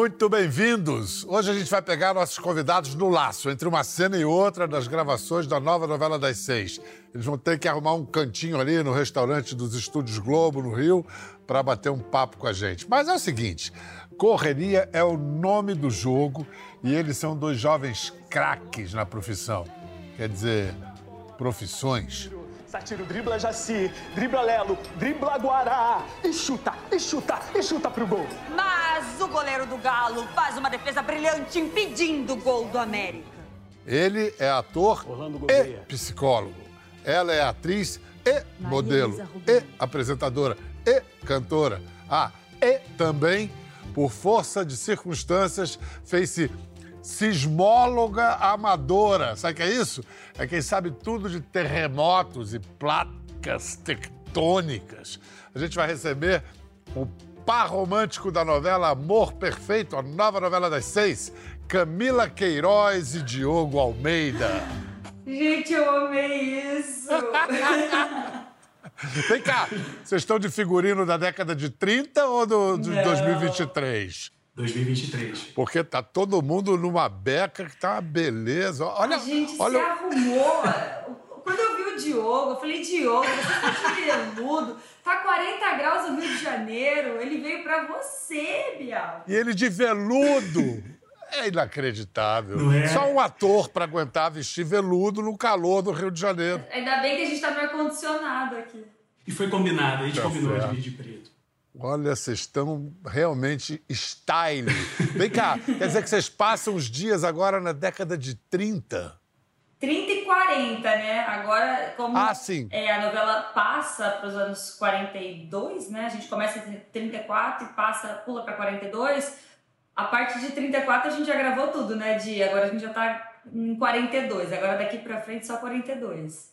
Muito bem-vindos! Hoje a gente vai pegar nossos convidados no laço, entre uma cena e outra das gravações da nova novela das seis. Eles vão ter que arrumar um cantinho ali no restaurante dos Estúdios Globo, no Rio, para bater um papo com a gente. Mas é o seguinte: correria é o nome do jogo e eles são dois jovens craques na profissão. Quer dizer, profissões. Satiro dribla Jaci, dribla Lelo, dribla Guará e chuta, e chuta, e chuta pro gol. Mas o goleiro do Galo faz uma defesa brilhante impedindo o gol do América. Ele é ator e psicólogo. Ela é atriz e modelo, e apresentadora, e cantora. Ah, e também, por força de circunstâncias, fez-se sismóloga amadora. Sabe o que é isso? É quem sabe tudo de terremotos e placas tectônicas. A gente vai receber o par romântico da novela Amor Perfeito, a nova novela das seis, Camila Queiroz e Diogo Almeida. Gente, eu amei isso! Vem cá, vocês estão de figurino da década de 30 ou do, de Não. 2023? 2023. Porque tá todo mundo numa beca que tá uma beleza. Olha, a gente olha. se arrumou. Quando eu vi o Diogo, eu falei, Diogo, você tá de veludo, tá 40 graus no Rio de Janeiro, ele veio pra você, Bial. E ele de veludo. É inacreditável. Não é? Só um ator para aguentar vestir veludo no calor do Rio de Janeiro. Ainda bem que a gente tá no ar-condicionado aqui. E foi combinado, a gente Tá combinou certo. de vir de preto. Olha, vocês estão realmente style. Vem cá, quer dizer que vocês passam os dias agora na década de 30? 30 e 40, né? Agora, como Ah, sim. é, a novela passa para os anos 42, né? A gente começa em 34 e passa, pula para 42. A partir de 34 a gente já gravou tudo, né, Di? Agora a gente já tá em 42. Agora daqui para frente só 42.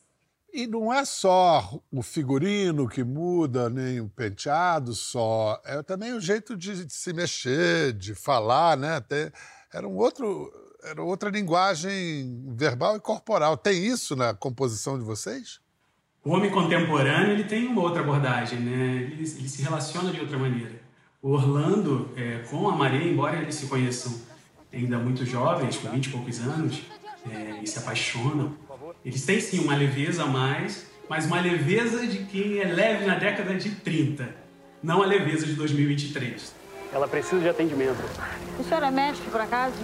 E não é só o figurino que muda, nem o penteado só. É também o jeito de se mexer, de falar, né? Até era um outro, era outra linguagem verbal e corporal. Tem isso na composição de vocês? O homem contemporâneo ele tem uma outra abordagem, né? Ele, ele se relaciona de outra maneira. O Orlando, é, com a Maria, embora eles se conheçam ainda muito jovens, com 20 e poucos anos, é, e se apaixonam, eles têm sim uma leveza a mais, mas uma leveza de quem é leve na década de 30, não a leveza de 2023. Ela precisa de atendimento. O senhor é médico, por acaso?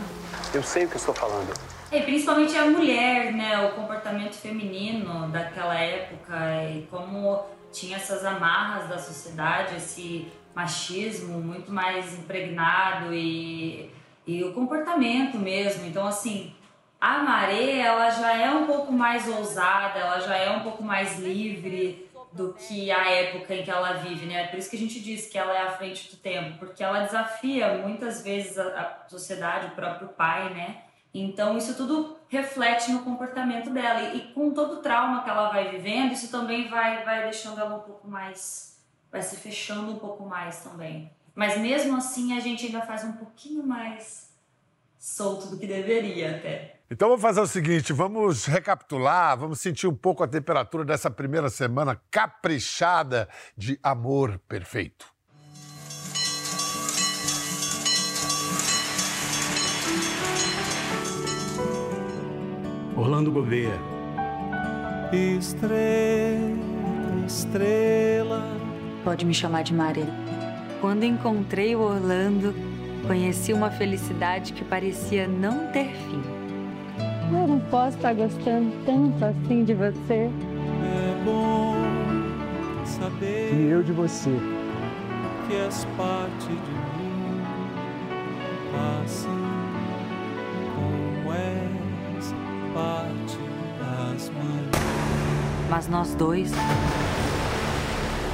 Eu sei o que estou falando. E principalmente a mulher, né? O comportamento feminino daquela época e como tinha essas amarras da sociedade, esse machismo muito mais impregnado e, e o comportamento mesmo. Então, assim, a Maré, ela já é um pouco mais ousada, ela já é um pouco mais livre do que a época em que ela vive, né? Por isso que a gente diz que ela é à frente do tempo, porque ela desafia muitas vezes a, sociedade, o próprio pai, né? Então isso tudo reflete no comportamento dela e com todo o trauma que ela vai vivendo, isso também vai vai deixando ela um pouco mais, vai se fechando um pouco mais também. Mas mesmo assim a gente ainda faz um pouquinho mais solto do que deveria até. Então vamos fazer o seguinte, vamos recapitular, vamos sentir um pouco a temperatura dessa primeira semana caprichada de amor perfeito. Orlando Gouveia, Estrela, estrela. Pode me chamar de Maria. Quando encontrei o Orlando, conheci uma felicidade que parecia não ter fim. Eu não posso estar gostando tanto assim de você. É bom saber E eu de você. que és parte de mim, assim como és parte das manhãs. Mas nós dois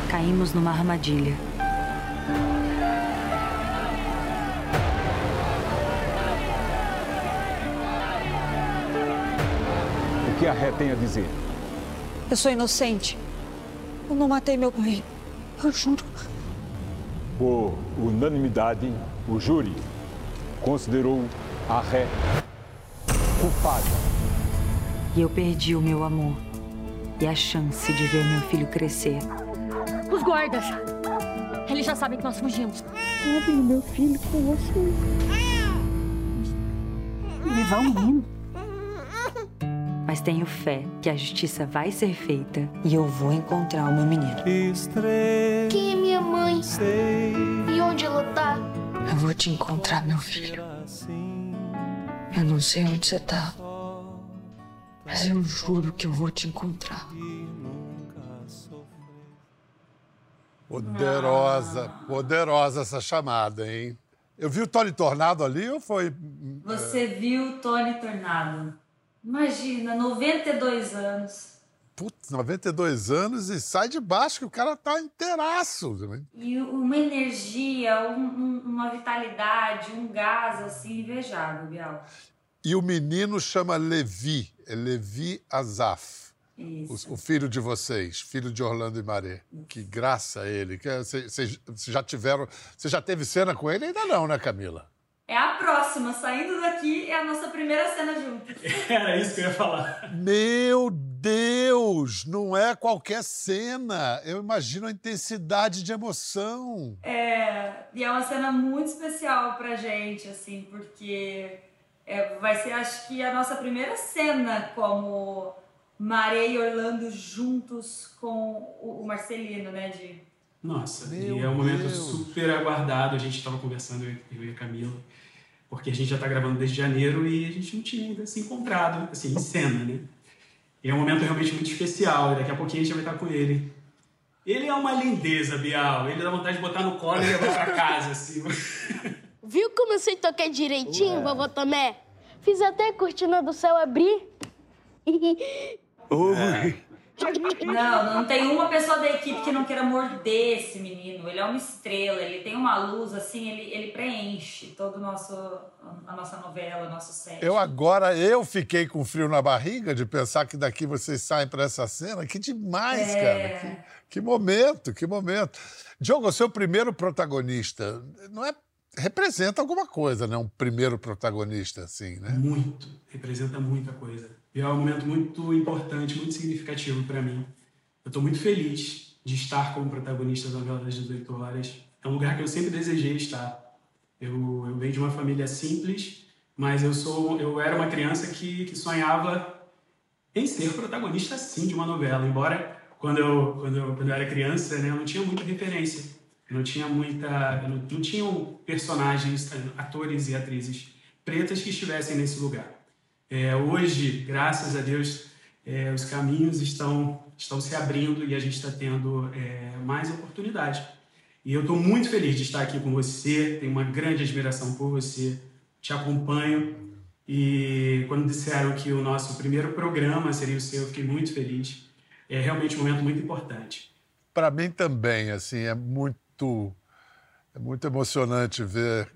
caímos numa armadilha. A ré tem a dizer? Eu sou inocente. Eu não matei meu pai. Eu juro. Por unanimidade, o júri considerou a ré culpada. E eu perdi o meu amor e a chance de ver meu filho crescer. Os guardas. Eles já sabem que nós fugimos. Levem o meu filho com vocês. Levar o menino? Mas tenho fé que a justiça vai ser feita e eu vou encontrar o meu menino. Quem é minha mãe? E onde ela tá? Eu vou te encontrar, meu filho. Eu não sei onde você tá. Mas eu juro que eu vou te encontrar. Poderosa, poderosa essa chamada, hein? Eu vi o Tony Tornado ali ou foi. Você viu o Tony Tornado? Imagina, 92 anos. Putz, 92 anos e sai de baixo que o cara tá inteiraço. E uma energia, um- um- uma vitalidade, um gás assim invejável, Bial. E o menino chama Levi, é Levi Azaf. Isso. O, o filho de vocês, filho de Orlando e Maré. Que graça ele. Vocês vocês já tiveram. Você já teve cena com ele? Ainda não, né, Camila? É a próxima, saindo daqui é a nossa primeira cena juntos. Era isso que eu ia falar. Meu Deus! Não é qualquer cena. Eu imagino a intensidade de emoção. É, e é uma cena muito especial pra gente, assim, porque é, vai ser, acho que, a nossa primeira cena como Maré e Orlando juntos com o, o Marcelino, né, de... Nossa, Meu e é um momento Deus. super aguardado. A gente estava conversando, eu e a Camila, porque a gente já está gravando desde janeiro e a gente não tinha ainda se encontrado, assim, em cena, né? E é um momento realmente muito especial, e daqui a pouquinho a gente vai estar com ele. Ele é uma lindeza, Bial. Ele dá vontade de botar no colo e levar pra casa, assim. Viu como eu sei tocar direitinho, vovó Tomé? Fiz até a cortina do céu abrir. Não, não tem uma pessoa da equipe que não queira morder esse menino. Ele é uma estrela, ele tem uma luz, assim, ele, ele preenche todo o nosso, a nossa novela, o nosso set. Eu agora, eu fiquei com frio na barriga de pensar que daqui vocês saem para essa cena. Que demais, É. cara. Que, que momento, que momento. Diogo, o seu primeiro protagonista, não é... Representa alguma coisa, né? Um primeiro protagonista, assim, né? Muito, representa muita coisa. E é um momento muito importante, muito significativo para mim. Eu estou muito feliz de estar como protagonista da novela das 18 horas. É um lugar que eu sempre desejei estar. Eu, eu venho de uma família simples, mas eu sou, eu era uma criança que, que sonhava em ser protagonista sim de uma novela. Embora quando eu quando eu, quando eu era criança, né, eu não tinha muita referência. Eu não tinha muita, não, não tinham personagens, atores e atrizes pretas que estivessem nesse lugar. É, hoje, graças a Deus, é, os caminhos estão, estão se abrindo e a gente está tendo é, mais oportunidade. E eu estou muito feliz de estar aqui com você, tenho uma grande admiração por você, te acompanho. E quando disseram que o nosso primeiro programa seria o seu, eu fiquei muito feliz. É realmente um momento muito importante. Para mim também, assim, é muito, é muito emocionante ver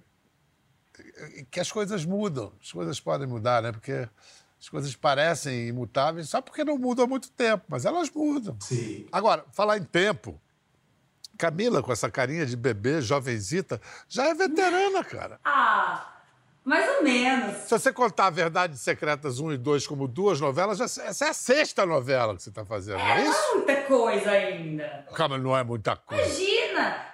que as coisas mudam, as coisas podem mudar, né? Porque as coisas parecem imutáveis só porque não mudam há muito tempo, mas elas mudam. Sim. Agora, falar em tempo, Camila, com essa carinha de bebê, jovenzita, já é veterana, cara. Ah, mais ou menos. Se você contar a Verdades Secretas 1 e 2 como duas novelas, já- essa é a sexta novela que você está fazendo, não é isso? Muita coisa ainda. Calma, não é muita coisa. Imagina,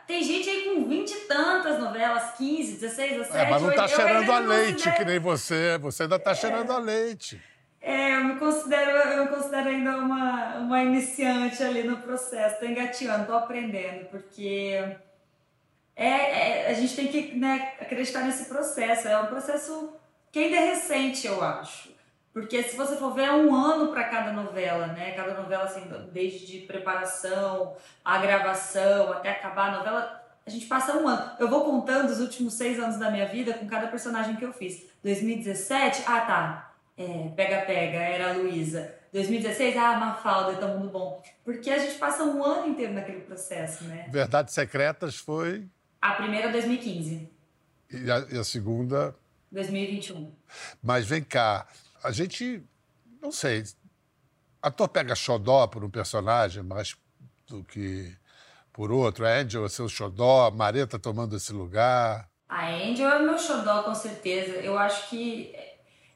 tem gente aí com 20 e tantas novelas, 15, 16, 17. É, mas não tá eu- eu cheirando ainda a leite, considero- que nem você. Você ainda tá cheirando a leite. É, eu me considero, eu me considero ainda uma, uma iniciante ali no processo. Tô engateando, tô aprendendo, porque é, é- a gente tem que né, acreditar nesse processo. É um processo que ainda é recente, eu acho. Porque se você for ver, é um ano para cada novela, né? Cada novela, assim, desde de preparação, a gravação, até acabar a novela, a gente passa um ano. Eu vou contando os últimos seis anos da minha vida com cada personagem que eu fiz. 2017, ah tá, é, Pega Pega, era a Luísa. 2016, ah, Mafalda, Tá Mundo Bom. Porque a gente passa um ano inteiro naquele processo, né? Verdades Secretas foi. A primeira, 2015. E a, e a segunda. 2021. Mas vem cá, a gente. Não sei. Ator pega xodó por um personagem mais do que por outro. A Angel é seu xodó, Mareta tomando esse lugar. A Angel é meu xodó, com certeza. Eu acho que,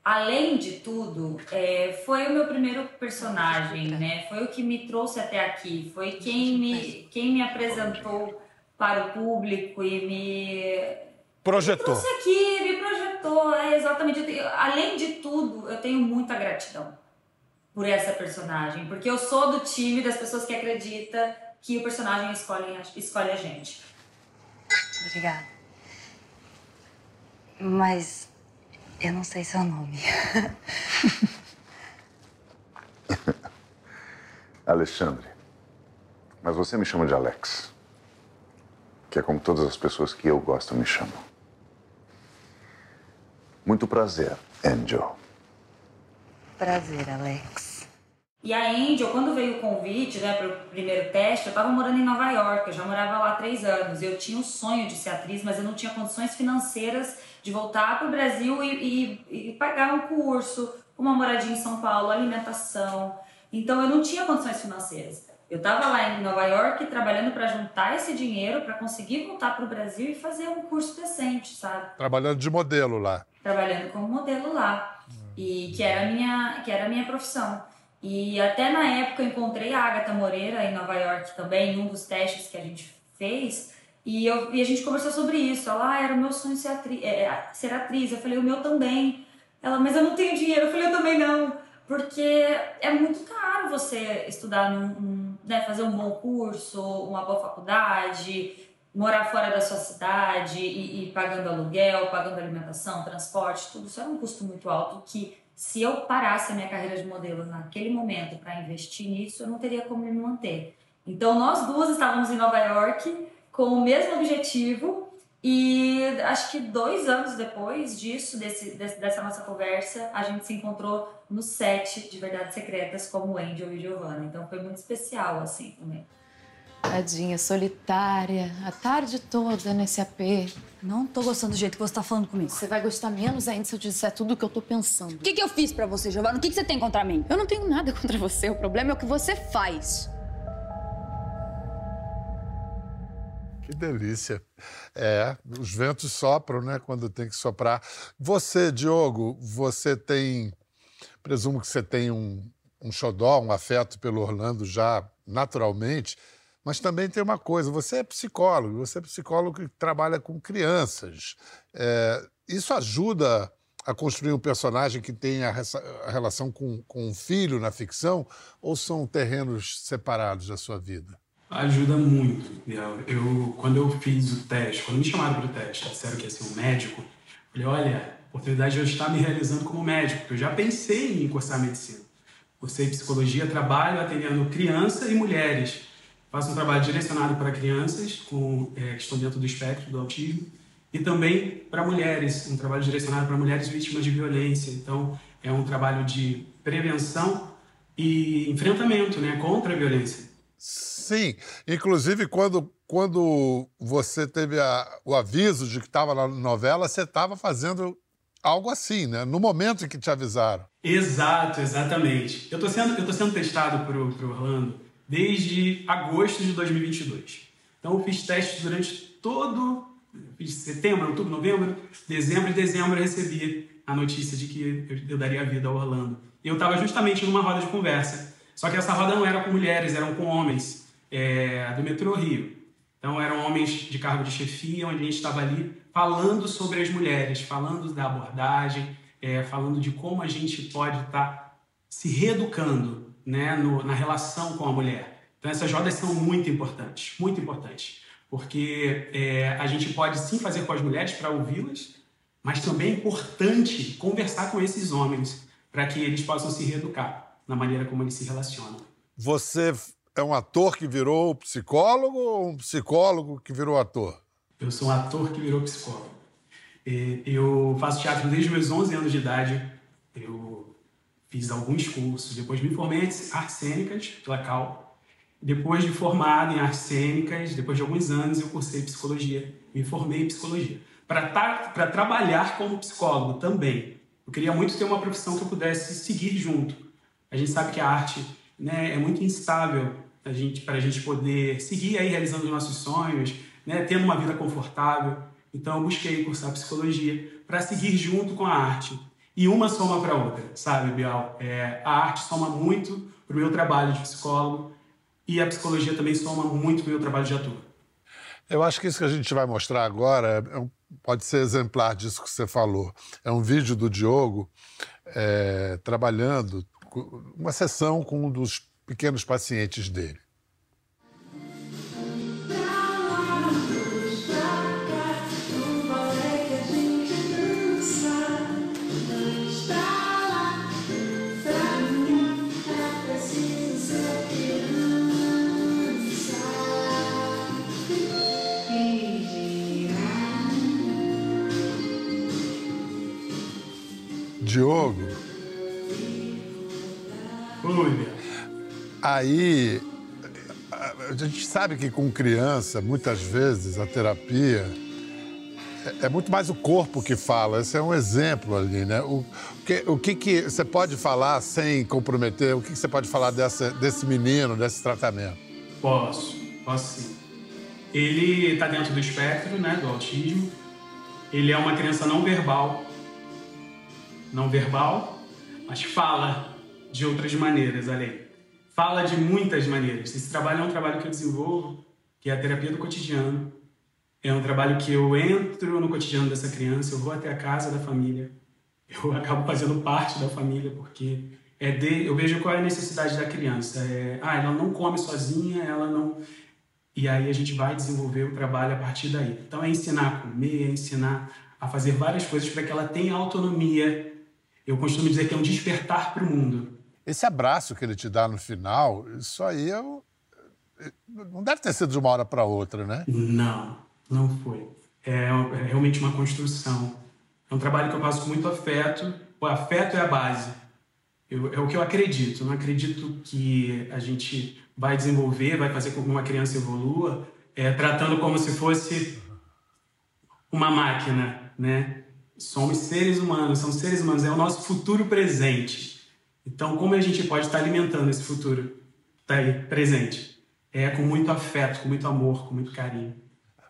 além de tudo, é, foi o meu primeiro personagem, né? Foi o que me trouxe até aqui. Foi quem me, quem me apresentou para o público e me projetou. Me trouxe aqui, me projetou, é exatamente. Além de tudo, eu tenho muita gratidão por essa personagem, porque eu sou do time das pessoas que acredita que o personagem escolhe, escolhe a gente. Obrigada. Mas eu não sei seu nome. Alexandre. Mas você me chama de Alex. Que é como todas as pessoas que eu gosto me chamam. Muito prazer, Angel. Prazer, Alex. E a Angel, quando veio o convite né, para o primeiro teste, eu estava morando em Nova York, eu já morava lá há três anos. Eu tinha o sonho de ser atriz, mas eu não tinha condições financeiras de voltar para o Brasil e, e, e pagar um curso, uma moradia em São Paulo, alimentação. Então eu não tinha condições financeiras. Eu estava lá em Nova York trabalhando para juntar esse dinheiro para conseguir voltar para o Brasil e fazer um curso decente, sabe? Trabalhando de modelo lá. Trabalhando como modelo lá. E que era a minha, que era minha profissão. E até na época eu encontrei a Agatha Moreira em Nova York também, em um dos testes que a gente fez. E, eu, e a gente conversou sobre isso. Ela, ah, era o meu sonho ser atriz, é, ser atriz. Eu falei, o meu também. Ela, mas eu não tenho dinheiro. Eu falei, eu também não. Porque é muito caro você estudar num, num né, fazer um bom curso, uma boa faculdade, morar fora da sua cidade e, e pagando aluguel, pagando alimentação, transporte, tudo isso era um custo muito alto que se eu parasse a minha carreira de modelo naquele momento para investir nisso, eu não teria como me manter. Então nós duas estávamos em Nova York com o mesmo objetivo e acho que dois anos depois disso, desse, dessa nossa conversa, a gente se encontrou no set de Verdades Secretas como Angel e Giovanna. Então foi muito especial, assim, também. Tadinha, solitária, a tarde toda nesse AP. Não tô gostando do jeito que você tá falando comigo. Você vai gostar menos ainda se eu disser tudo o que eu tô pensando. O que, que eu fiz para você, Giovanna? O que, que você tem contra mim? Eu não tenho nada contra você. O problema é o que você faz. Que delícia. É, os ventos sopram, né, quando tem que soprar. Você, Diogo, você tem. Presumo que você tem um, um xodó, um afeto pelo Orlando já naturalmente, mas também tem uma coisa: você é psicólogo, você é psicólogo que trabalha com crianças. É, isso ajuda a construir um personagem que tenha a relação com, com um filho na ficção ou são terrenos separados da sua vida? Ajuda muito, Eu, quando eu fiz o teste, quando me chamaram para o teste, disseram que ia ser um médico, falei, olha, oportunidade de eu estar me realizando como médico, porque eu já pensei em cursar medicina. Cursei psicologia, trabalho atendendo crianças e mulheres. Faço um trabalho direcionado para crianças com, é, que estão dentro do espectro do autismo e também para mulheres, um trabalho direcionado para mulheres vítimas de violência. Então, é um trabalho de prevenção e enfrentamento né, contra a violência. Sim, inclusive quando, quando você teve a, o aviso de que estava na novela, você estava fazendo algo assim, né? No momento em que te avisaram. Exato, exatamente. Eu estou sendo, eu tô sendo testado para o Orlando desde agosto de 2022. Então eu fiz testes durante todo fiz setembro, outubro, novembro, dezembro e dezembro eu recebi a notícia de que eu, daria vida ao Orlando. E eu estava justamente numa roda de conversa. Só que essa roda não era com mulheres, eram com homens é, do metrô Rio. Então eram homens de cargo de chefia, onde a gente estava ali falando sobre as mulheres, falando da abordagem, é, falando de como a gente pode estar tá se reeducando né, no, na relação com a mulher. Então essas rodas são muito importantes, muito importantes, porque é, a gente pode sim fazer com as mulheres para ouvi-las, mas também é importante conversar com esses homens para que eles possam se reeducar na maneira como eles se relacionam. Você é um ator que virou psicólogo ou um psicólogo que virou ator? Eu sou um ator que virou psicólogo. Eu faço teatro desde meus 11 anos de idade. Eu fiz alguns cursos, depois me formei em artes cênicas pela Cal. Depois de formado em artes cênicas, depois de alguns anos, eu cursei psicologia. Me formei em psicologia. Para trabalhar como psicólogo também. Eu queria muito ter uma profissão que eu pudesse seguir junto. A gente sabe que a arte né, é muito instável gente, para a gente poder seguir aí realizando os nossos sonhos, né, tendo uma vida confortável. Então eu busquei cursar psicologia para seguir junto com a arte. E uma soma para outra, sabe, Bial? É, a arte soma muito para o meu trabalho de psicólogo e a psicologia também soma muito para o meu trabalho de ator. Eu acho que isso que a gente vai mostrar agora é um, pode ser exemplar disso que você falou. É um vídeo do Diogo é, trabalhando uma sessão com um dos pequenos pacientes dele. Diogo. Oi, Aí, a gente sabe que com criança, muitas vezes, a terapia é, é muito mais o corpo que fala. Esse é um exemplo ali, né? O que, o que, que você pode falar sem comprometer? O que, que você pode falar dessa, desse menino, desse tratamento? Posso, posso sim. Ele está dentro do espectro, né, do autismo. Ele é uma criança não verbal, não verbal, mas fala de outras maneiras além. Fala de muitas maneiras. Esse trabalho é um trabalho que eu desenvolvo, que é a terapia do cotidiano. É um trabalho que eu entro no cotidiano dessa criança, eu vou até a casa da família, eu acabo fazendo parte da família, porque é de, eu vejo qual é a necessidade da criança. É, ah, ela não come sozinha, ela não. E aí a gente vai desenvolver o trabalho a partir daí. Então é ensinar a comer, é ensinar a fazer várias coisas para que ela tenha autonomia eu costumo dizer que é um despertar para o mundo. Esse abraço que ele te dá no final, isso aí é não deve ter sido de uma hora para outra, né? Não, não foi. É, é, realmente uma construção. É um trabalho que eu faço com muito afeto. O afeto é a base. Eu, é o que eu acredito. Eu não acredito que a gente vai desenvolver, vai fazer com que uma criança evolua, é, tratando como se fosse uma máquina, né? Somos seres humanos, somos seres humanos, é o nosso futuro presente. Então, como a gente pode estar alimentando esse futuro? Está aí, presente. É com muito afeto, com muito amor, com muito carinho.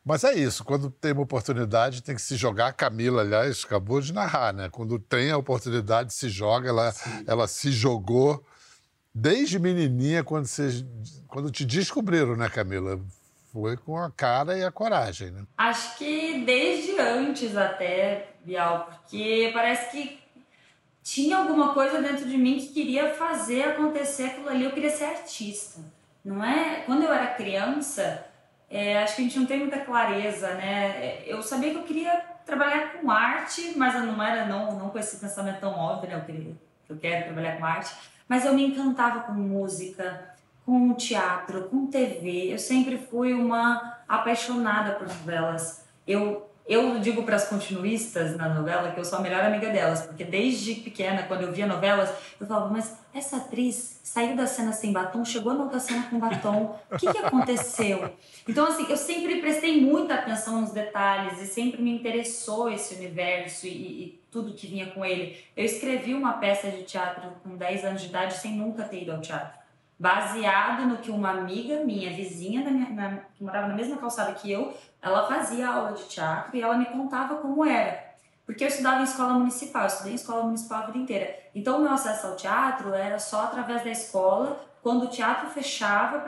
Mas é isso, quando tem uma oportunidade, tem que se jogar. A Camila, aliás, acabou de narrar, né? Quando tem a oportunidade, se joga. Ela, ela se jogou desde menininha, quando, você, quando te descobriram, né, Camila? Foi com a cara e a coragem, né? Acho que desde antes até, Bial, porque parece que tinha alguma coisa dentro de mim que queria fazer acontecer aquilo ali. Eu queria ser artista, não é? Quando eu era criança, é, acho que a gente não tem muita clareza, né? Eu sabia que eu queria trabalhar com arte, mas eu não era não, não com esse pensamento tão óbvio, né? Eu, queria, eu quero trabalhar com arte, mas eu me encantava com música com teatro, com TV. Eu sempre fui uma apaixonada por novelas. Eu eu digo para as continuistas na novela que eu sou a melhor amiga delas, porque desde pequena, quando eu via novelas, eu falava, mas essa atriz saiu da cena sem batom, chegou na outra cena com batom, o que, que aconteceu? Então, assim, eu sempre prestei muita atenção nos detalhes e sempre me interessou esse universo e, e tudo que vinha com ele. Eu escrevi uma peça de teatro com 10 anos de idade sem nunca ter ido ao teatro baseado no que uma amiga minha, vizinha, minha, na, que morava na mesma calçada que eu, ela fazia aula de teatro e ela me contava como era. Porque eu estudava em escola municipal, eu estudei em escola municipal a vida inteira. Então, o meu acesso ao teatro era só através da escola, quando o teatro fechava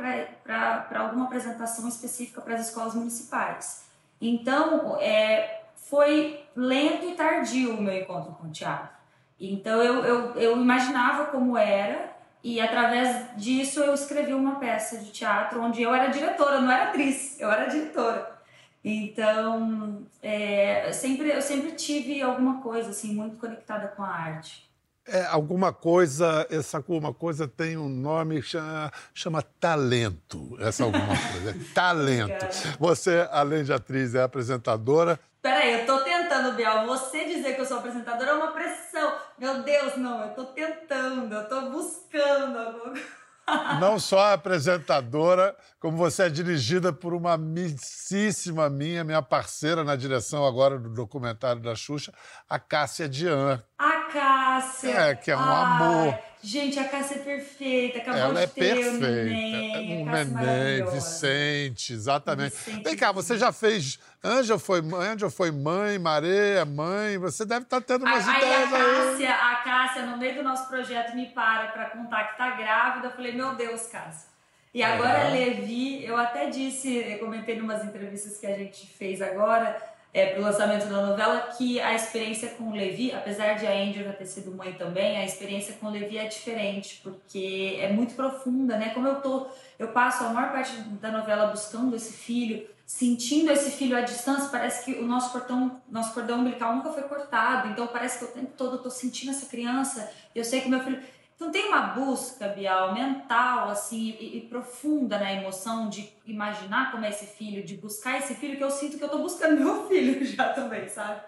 para alguma apresentação específica para as escolas municipais. Então, é, foi lento e tardio o meu encontro com o teatro. Então, eu, eu, eu imaginava como era, e através disso eu escrevi uma peça de teatro onde eu era diretora, não era atriz, eu era diretora. Então, é, eu, sempre, eu sempre tive alguma coisa assim muito conectada com a arte. É, alguma coisa, essa alguma coisa tem um nome chama, chama talento. Essa alguma coisa, é talento. Você, além de atriz, é apresentadora. Peraí, eu tô tentando, Biel. Você dizer que eu sou apresentadora é uma pressão. Meu Deus, não, eu tô tentando, eu tô buscando alguma coisa. Não só apresentadora, como você é dirigida por uma amicíssima minha, minha parceira na direção agora do documentário da Xuxa, a Cássia Dian. A Cássia! É, que é um Ai, amor. Gente, a Cássia é perfeita, acabou Ela de é ter perfeita. um neném. Um neném, Vicente, exatamente. Vicente, Vem cá, você já fez Ângela foi mãe, Ângela foi mãe, Maria é mãe, você deve estar tá tendo umas aí, ideias a Cássia, aí. A Cássia, no meio do nosso projeto, me para para contar que tá grávida. Eu falei, meu Deus, Cássia. E agora, Levi, eu até disse, eu comentei em umas entrevistas que a gente fez agora, é, para o lançamento da novela, que a experiência com o Levi, apesar de a Angel já ter sido mãe também, a experiência com o Levi é diferente, porque é muito profunda, né? Como eu tô, eu passo a maior parte da novela buscando esse filho, sentindo esse filho à distância, parece que o nosso cordão, nosso cordão umbilical nunca foi cortado, então parece que o tempo todo eu tô sentindo essa criança, eu sei que meu filho então tem uma busca, Bial, mental, assim, e, e, profunda na emoção de imaginar como é esse filho, de buscar esse filho, que eu sinto que eu tô buscando meu filho já também, sabe?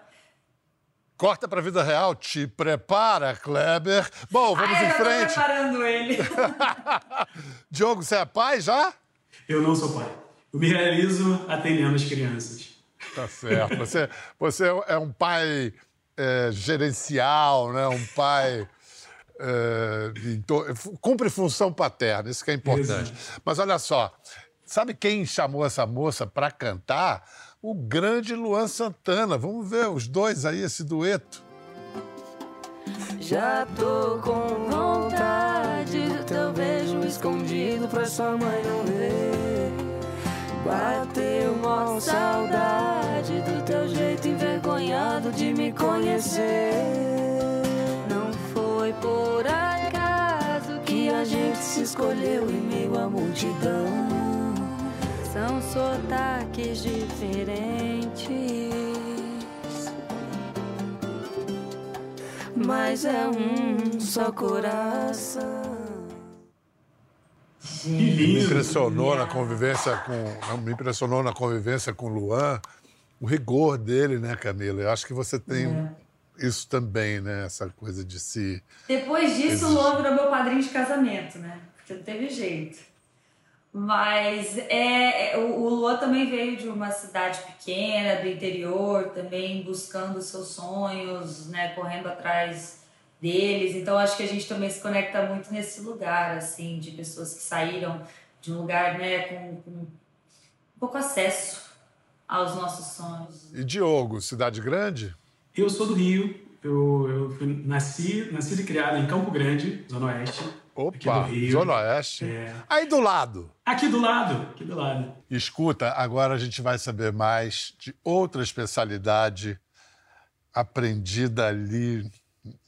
Corta pra vida real, te prepara, Kleber. Bom, vamos Ai, em eu frente. Tô preparando ele. Diogo, você é pai já? Eu não sou pai. Eu me realizo atendendo as crianças. Tá certo. Você, você é um pai é, gerencial, né? Um pai é, cumpre função paterna, isso que é importante. Exato. Mas olha só, sabe quem chamou essa moça para cantar? O grande Luan Santana. Vamos ver os dois aí, esse dueto. Já tô com vontade do teu beijo escondido pra sua mãe não ver. Bateu uma saudade do teu jeito envergonhado de me conhecer escolheu em meio à multidão. São sotaques diferentes, mas é um só coração. Me impressionou na convivência com. Me impressionou na convivência com o Luan o rigor dele, né, Camila? Eu acho que você tem. É isso também, né? Essa coisa de se. Depois disso, o Luan virou meu padrinho de casamento, né? Porque não teve jeito. Mas é, é, o, o Luan também veio de uma cidade pequena, do interior, também buscando seus sonhos, né? Correndo atrás deles. Então acho que a gente também se conecta muito nesse lugar, assim, de pessoas que saíram de um lugar, né, com, com pouco acesso aos nossos sonhos. E Diogo, cidade grande? Eu sou do Rio, eu, eu fui, nasci, nasci e criado em Campo Grande, Zona Oeste. Opa, Zona Oeste. É. Aí do lado. Aqui do lado, aqui do lado. Escuta, agora a gente vai saber mais de outra especialidade aprendida ali,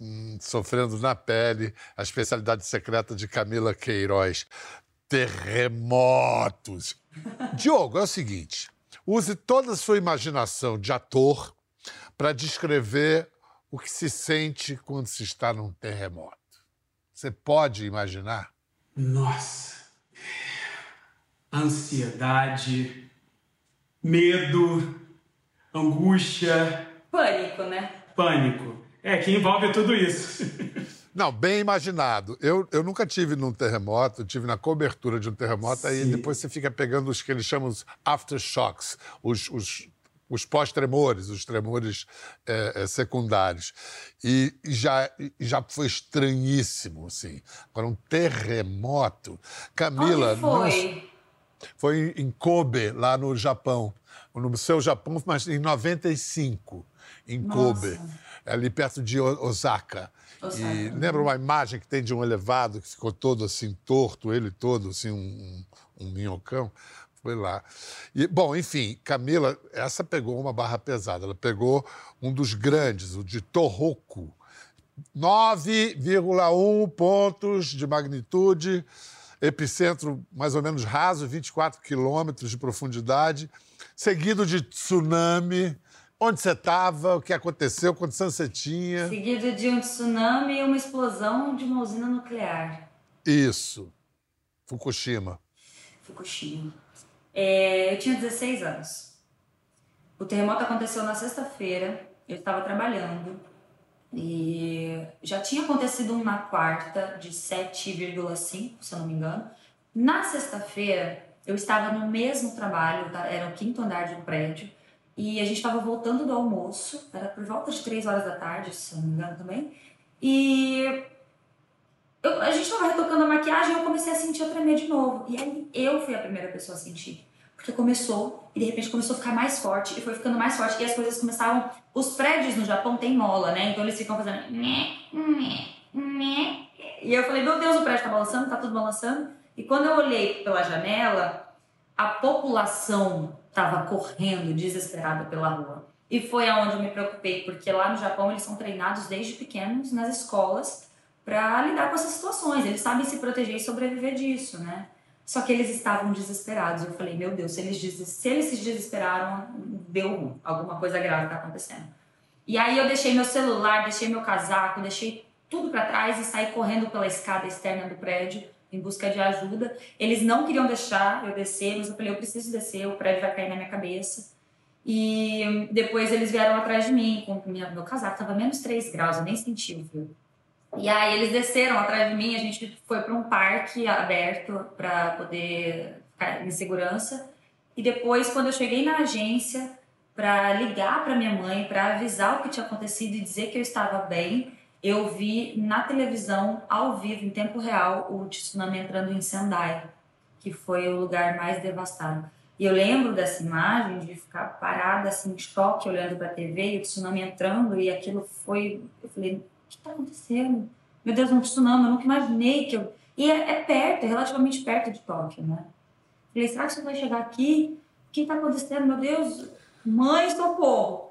hum, sofrendo na pele, a especialidade secreta de Camila Queiroz. Terremotos. Diogo, é o seguinte: use toda a sua imaginação de ator para descrever o que se sente quando se está num terremoto. Você pode imaginar? Nossa. Ansiedade, medo, angústia. Pânico, né? Pânico. É, que envolve tudo isso. Não, bem imaginado. Eu, eu nunca tive num terremoto, tive na cobertura de um terremoto, Sim. aí depois você fica pegando os que eles chamam de aftershocks, os, os os pós-tremores, os tremores é, é, secundários. E, já, já foi estranhíssimo, assim. Agora, um terremoto. Camila. Onde foi? Foi em Kobe, lá no Japão. No seu Japão, mas em 95, em Kobe, ali perto de Osaka. Osaka. E lembra uma imagem que tem de um elevado que ficou todo assim, torto, ele todo, assim, um, um minhocão? Foi lá. E, bom, enfim, Camila, essa pegou uma barra pesada. Ela pegou um dos grandes, o de Torroco. 9,1 pontos de magnitude, epicentro mais ou menos raso, 24 quilômetros de profundidade, seguido de tsunami. Onde você estava? O que aconteceu? Quantos anos você tinha? Seguido de um tsunami e uma explosão de uma usina nuclear. Isso. Fukushima. Fukushima. É, eu tinha 16 anos. O terremoto aconteceu na sexta-feira, eu estava trabalhando e já tinha acontecido um na quarta de 7,5, se eu não me engano. Na sexta-feira, eu estava no mesmo trabalho, tá? era o quinto andar de um prédio, e a gente estava voltando do almoço, era por volta de 3 horas da tarde, se eu não me engano também, e eu, a gente estava retocando a maquiagem e eu comecei a sentir a tremer de novo. E aí eu fui a primeira pessoa a sentir. Porque começou, e de repente começou a ficar mais forte, e foi ficando mais forte, e as coisas começavam. Os prédios no Japão têm mola, né? Então eles ficam fazendo. E eu falei, meu Deus, o prédio tá balançando, tá tudo balançando. E quando eu olhei pela janela, a população estava correndo desesperada pela rua. E foi aonde eu me preocupei, porque lá no Japão eles são treinados desde pequenos nas escolas para lidar com essas situações. Eles sabem se proteger e sobreviver disso, né? Só que eles estavam desesperados. Eu falei, meu Deus, se eles, se eles se desesperaram, deu ruim. Alguma coisa grave está acontecendo. E aí eu deixei meu celular, deixei meu casaco, deixei tudo para trás e saí correndo pela escada externa do prédio em busca de ajuda. Eles não queriam deixar eu descer, mas eu falei, eu preciso descer, o prédio vai cair na minha cabeça. E depois eles vieram atrás de mim com minha, meu casaco, tava menos 3 graus, eu nem senti o frio. E aí eles desceram atrás de mim, a gente foi para um parque aberto para poder ficar em segurança. E depois, quando eu cheguei na agência para ligar para minha mãe, para avisar o que tinha acontecido e dizer que eu estava bem, eu vi na televisão, ao vivo, em tempo real, o tsunami entrando em Sendai, que foi o lugar mais devastado. E eu lembro dessa imagem de ficar parada, assim, em choque, olhando para a TV e o tsunami entrando, e aquilo foi. Eu falei, que está acontecendo? Meu Deus, um tsunami, eu nunca imaginei que eu. E é, é perto, é relativamente perto de Tóquio, né? Falei, será que você vai chegar aqui? O que está acontecendo? Meu Deus, mãe, socorro!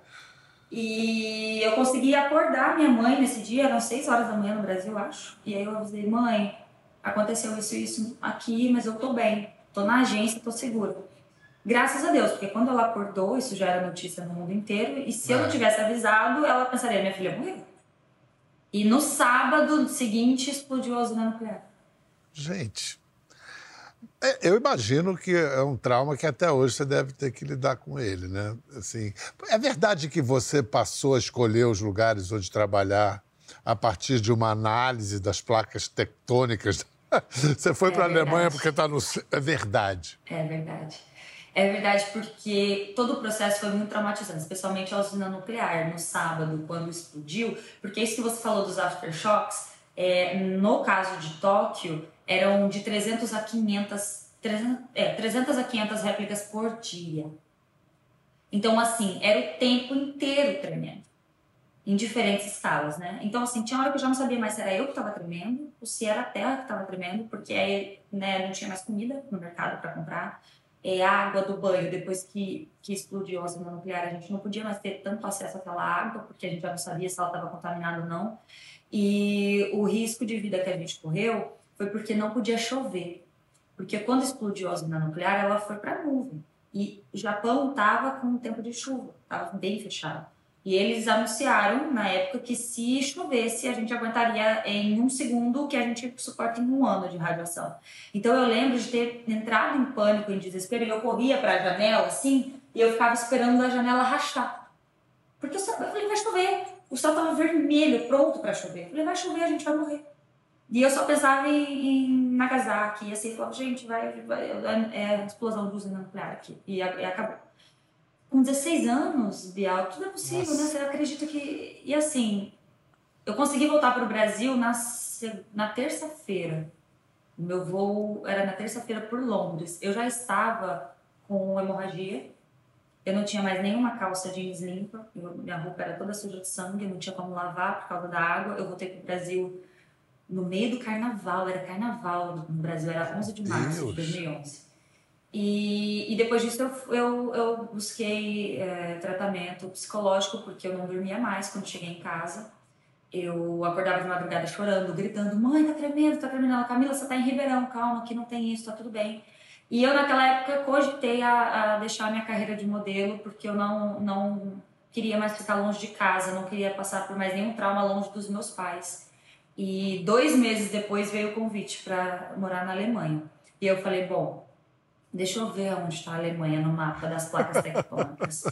E eu consegui acordar minha mãe nesse dia, eram seis horas da manhã no Brasil, acho. E aí eu avisei, mãe, aconteceu isso e isso aqui, mas eu tô bem, tô na agência, tô segura. Graças a Deus, porque quando ela acordou, isso já era notícia no mundo inteiro, e se é. eu não tivesse avisado, ela pensaria, minha filha morreu. E no sábado seguinte explodiu a usina nuclear. Gente, é, eu imagino que é um trauma que até hoje você deve ter que lidar com ele, né? Assim, é verdade que você passou a escolher os lugares onde trabalhar a partir de uma análise das placas tectônicas. Você foi é para a Alemanha porque está no. É verdade. É verdade. É verdade, porque todo o processo foi muito traumatizante, especialmente a usina nuclear, no sábado, quando explodiu. Porque isso que você falou dos aftershocks, é, no caso de Tóquio, eram de 300 a 500, 300, é, 300 a 500 réplicas por dia. Então, assim, era o tempo inteiro tremendo, em diferentes escalas, né? Então, assim, tinha hora que eu já não sabia mais se era eu que estava tremendo ou se era a terra que estava tremendo, porque aí, né, não tinha mais comida no mercado para comprar é, água do banho, depois que, que explodiu a usina nuclear, a gente não podia mais ter tanto acesso àquela água, porque a gente já não sabia se ela estava contaminada ou não. E o risco de vida que a gente correu foi porque não podia chover. Porque quando explodiu a usina nuclear, ela foi para a nuvem. E o Japão estava com um tempo de chuva, estava bem fechado. E eles anunciaram na época que se chovesse, a gente aguentaria em um segundo o que a gente suporta em um ano de radiação. Então eu lembro de ter entrado em pânico, em desespero, e eu corria para a janela assim, e eu ficava esperando a janela rachar. Porque eu, falei, vai chover. O céu estava vermelho, pronto para chover. Eu falei, vai chover, a gente vai morrer. E eu só pensava em, em Nagasaki, e assim, falava, gente, vai, vai é a explosão de usina nuclear aqui. E, e acabou com 16 anos, Bial, tudo é possível, Nossa. né? Você acredita que. E assim, eu consegui voltar para o Brasil na, na terça-feira. O meu voo era na terça-feira por Londres. Eu já estava com hemorragia. Eu não tinha mais nenhuma calça jeans limpa. Eu, minha roupa era toda suja de sangue. Eu não tinha como lavar por causa da água. Eu voltei para o Brasil no meio do carnaval. Era carnaval no Brasil. Era 11 de março de 2011. E, e depois disso eu, eu, eu busquei é, tratamento psicológico porque eu não dormia mais quando cheguei em casa. Eu acordava de madrugada chorando, gritando: Mãe, tá tremendo, tá tremendo. Ela, Camila, você tá em Ribeirão, calma, aqui não tem isso, tá tudo bem. E eu, naquela época, cogitei a, a deixar minha carreira de modelo porque eu não, não queria mais ficar longe de casa, não queria passar por mais nenhum trauma longe dos meus pais. E dois meses depois veio o convite para morar na Alemanha. E eu falei: Bom, Deixa eu ver onde está a Alemanha no mapa das placas tectônicas.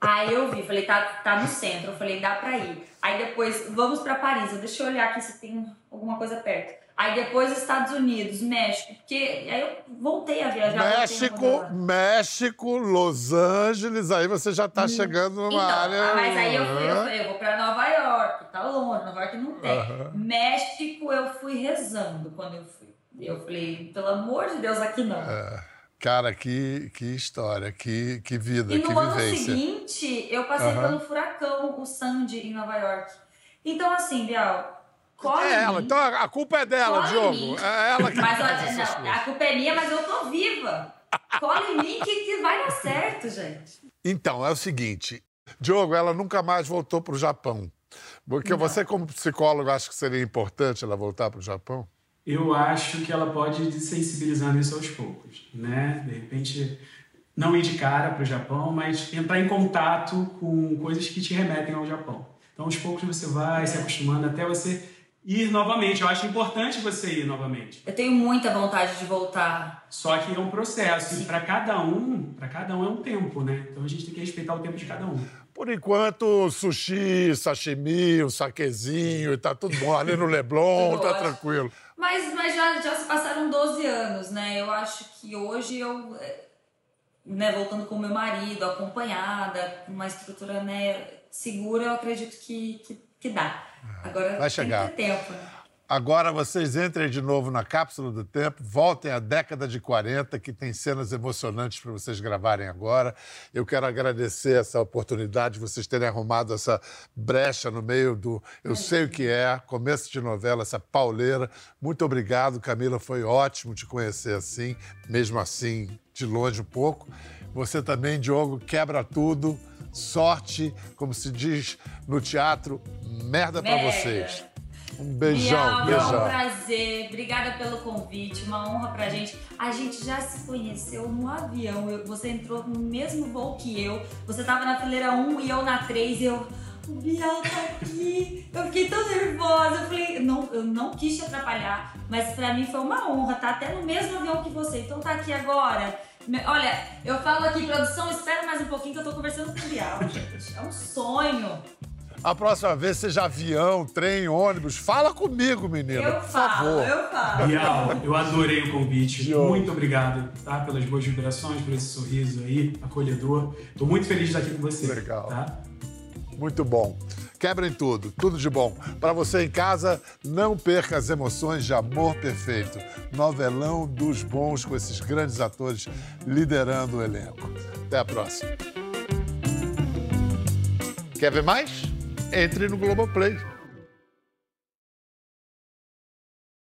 Aí eu vi, falei, tá, tá no centro. Eu falei, dá pra ir. Aí depois, vamos para Paris. Deixa eu olhar aqui se tem alguma coisa perto. Aí depois Estados Unidos, México, porque aí eu voltei a viajar. México, México, Los Angeles, aí você já tá hum. chegando numa então, área. Mas aí eu fui, eu, falei, eu vou para Nova York, tá longe, Nova York não tem. Uhum. México eu fui rezando quando eu fui. Eu falei, pelo amor de Deus, aqui não. É. Cara, que, que história, que, que vida, e que no ano seguinte, eu passei uhum. pelo furacão, o Sandy, em Nova York. Então, assim, Bial, Cola é ela, então a culpa é dela, Diogo. É ela que mas, faz não, a culpa é minha, mas eu tô viva. Cola em mim que, que vai dar certo, gente. Então, é o seguinte, Diogo, ela nunca mais voltou para o Japão. Porque você, como psicólogo, acha que seria importante ela voltar para o Japão? Eu acho que ela pode ir desensibilizando isso aos poucos, né? De repente, não ir de cara para o Japão, mas entrar em contato com coisas que te remetem ao Japão. Então, aos poucos você vai se acostumando até você ir novamente. Eu acho importante você ir novamente. Eu tenho muita vontade de voltar. Só que é um processo e para cada um, para cada um é um tempo, né? Então a gente tem que respeitar o tempo de cada um. Por enquanto, sushi, sashimi, um saquezinho, e tá tudo bom. Ali no Leblon, tá tranquilo. Mas, mas já, já se passaram 12 anos, né? Eu acho que hoje eu, eh, né, voltando com meu marido, acompanhada, com uma estrutura né, segura, eu acredito que, que, que dá. Agora Vai chegar. tem tempo, né? Agora vocês entrem de novo na cápsula do tempo, voltem à década de 40, que tem cenas emocionantes para vocês gravarem agora. Eu quero agradecer essa oportunidade de vocês terem arrumado essa brecha no meio do Eu Sei o que é, começo de novela, essa pauleira. Muito obrigado, Camila. Foi ótimo te conhecer assim, mesmo assim, de longe um pouco. Você também, Diogo, quebra tudo. Sorte, como se diz no teatro, merda para Merda. vocês. Um beijão, Bial, beijão. É um prazer. Obrigada pelo convite. Uma honra pra gente. A gente já se conheceu no avião. Eu- você entrou no mesmo voo que eu. Você tava na fileira 1 e eu na 3. E eu. O Bial tá aqui. Eu fiquei tão nervosa. Eu falei, não, eu não quis te atrapalhar, mas pra mim foi uma honra. Tá até no mesmo avião que você. Então tá aqui agora. Olha, eu falo aqui, produção, espera mais um pouquinho que eu tô conversando com o Bial, gente. É um sonho. A próxima vez, seja avião, trem, ônibus, fala comigo, menina. Eu por falo, favor. eu falo. Bial, eu adorei o convite. Muito obrigado, tá? Pelas boas vibrações, por esse sorriso aí, acolhedor. Tô muito feliz de estar aqui com você. Legal. Tá? Muito bom. Quebrem tudo, tudo de bom. Para você em casa, não perca as emoções de Amor Perfeito. Novelão dos bons com esses grandes atores liderando o elenco. Até a próxima. Quer ver mais? Entre no Globoplay.